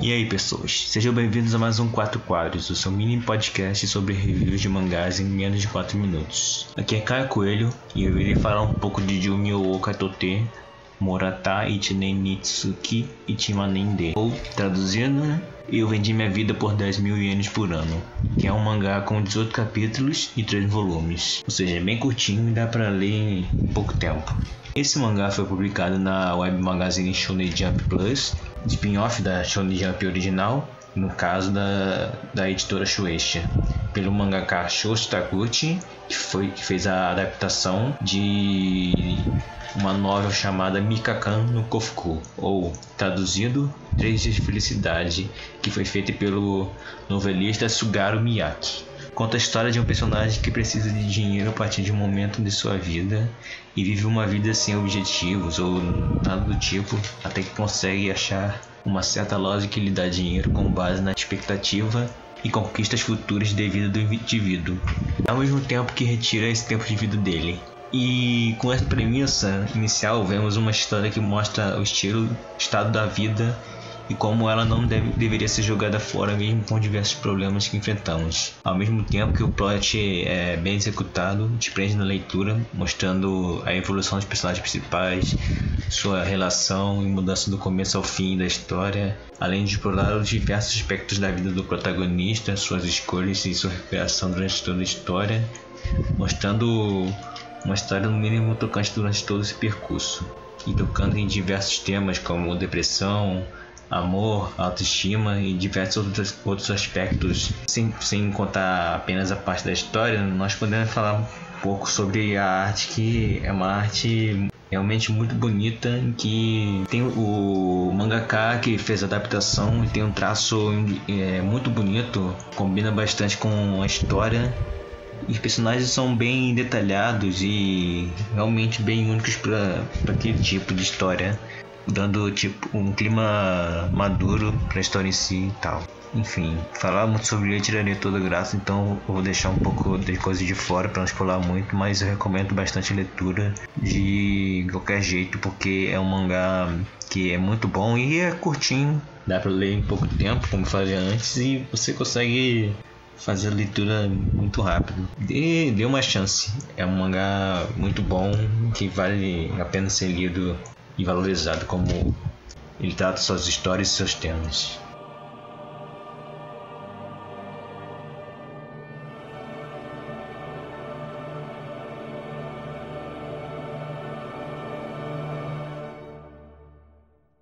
E aí, pessoas, sejam bem-vindos a mais um 4 Quadros, o seu mini podcast sobre reviews de mangás em menos de 4 minutos. Aqui é Caio Coelho e eu irei falar um pouco de Jumi Okatote, Morata Ichinen Nitsuki Ichimanende. Ou, traduzindo, né? Eu vendi minha vida por 10 mil ienes por ano, que é um mangá com 18 capítulos e 3 volumes. Ou seja, é bem curtinho e dá pra ler em pouco tempo. Esse mangá foi publicado na web magazine Shonen Jump Plus, spin-off da Shonen Jump original, no caso da, da editora Shueisha, pelo mangaka Shoshi que, foi, que fez a adaptação de uma novela chamada Mikakan no Kofuku, ou traduzido Três Dias de Felicidade, que foi feita pelo novelista Sugaru Miyake. Conta a história de um personagem que precisa de dinheiro a partir de um momento de sua vida e vive uma vida sem objetivos ou nada do tipo, até que consegue achar uma certa lógica que lhe dá dinheiro com base na expectativa e conquistas futuras de vida do indivíduo, ao mesmo tempo que retira esse tempo de vida dele. E com essa premissa inicial, vemos uma história que mostra o estilo, estado da vida e como ela não deve, deveria ser jogada fora mesmo com diversos problemas que enfrentamos. Ao mesmo tempo que o plot é bem executado, te prende na leitura, mostrando a evolução dos personagens principais, sua relação e mudança do começo ao fim da história, além de explorar os diversos aspectos da vida do protagonista, suas escolhas e sua recuperação durante toda a história, mostrando uma história no mínimo tocante durante todo esse percurso e tocando em diversos temas como depressão, amor, autoestima e diversos outros, outros aspectos, sem, sem contar apenas a parte da história, nós podemos falar um pouco sobre a arte que é uma arte realmente muito bonita que tem o mangaka que fez a adaptação e tem um traço é, muito bonito, combina bastante com a história. Os personagens são bem detalhados e realmente bem únicos para aquele tipo de história dando tipo um clima maduro para a história em si e tal. Enfim, falar muito sobre ele tiraria toda a graça, então eu vou deixar um pouco de coisa de fora para não falar muito, mas eu recomendo bastante leitura de qualquer jeito, porque é um mangá que é muito bom e é curtinho, dá para ler em pouco tempo, como falei antes, e você consegue fazer a leitura muito rápido. Dê, dê uma chance, é um mangá muito bom que vale a pena ser lido e valorizado como ele trata suas histórias e seus temas.